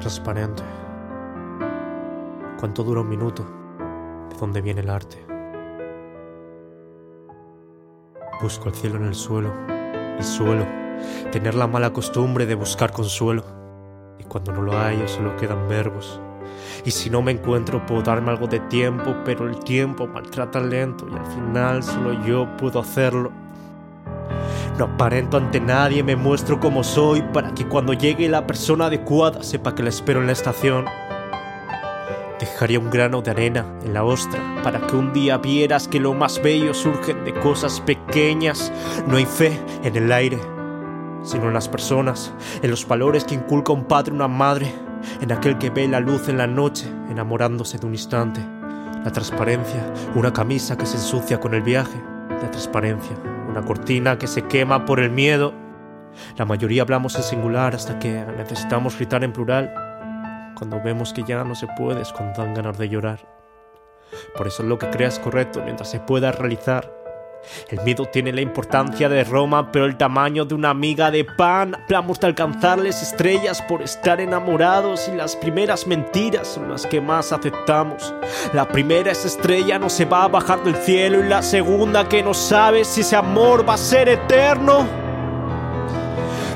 transparente. ¿Cuánto dura un minuto? ¿De dónde viene el arte? Busco el cielo en el suelo y suelo tener la mala costumbre de buscar consuelo. Y cuando no lo hay, solo quedan verbos. Y si no me encuentro, puedo darme algo de tiempo, pero el tiempo maltrata lento y al final solo yo puedo hacerlo. No aparento ante nadie, me muestro como soy para que cuando llegue la persona adecuada sepa que la espero en la estación. Dejaría un grano de arena en la ostra para que un día vieras que lo más bello surge de cosas pequeñas. No hay fe en el aire, sino en las personas, en los valores que inculca un padre una madre, en aquel que ve la luz en la noche enamorándose de un instante. La transparencia, una camisa que se ensucia con el viaje. La transparencia, una cortina que se quema por el miedo. La mayoría hablamos en singular hasta que necesitamos gritar en plural. Cuando vemos que ya no se puede es cuando dan ganas de llorar. Por eso lo que creas correcto mientras se pueda realizar. El miedo tiene la importancia de Roma, pero el tamaño de una miga de pan. Hablamos de alcanzarles estrellas por estar enamorados y las primeras mentiras son las que más aceptamos. La primera es estrella no se va a bajar del cielo y la segunda que no sabe si ese amor va a ser eterno.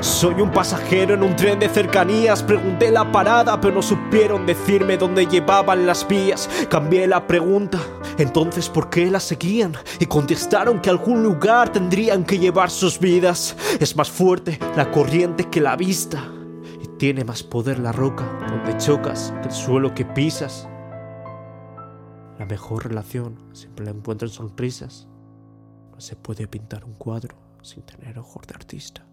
Soy un pasajero en un tren de cercanías. Pregunté la parada, pero no supieron decirme dónde llevaban las vías. Cambié la pregunta, entonces ¿por qué la seguían? Y contestaron que algún lugar tendrían que llevar sus vidas. Es más fuerte la corriente que la vista. Y tiene más poder la roca donde chocas que el suelo que pisas. La mejor relación siempre la encuentro en sonrisas. No se puede pintar un cuadro sin tener ojos de artista.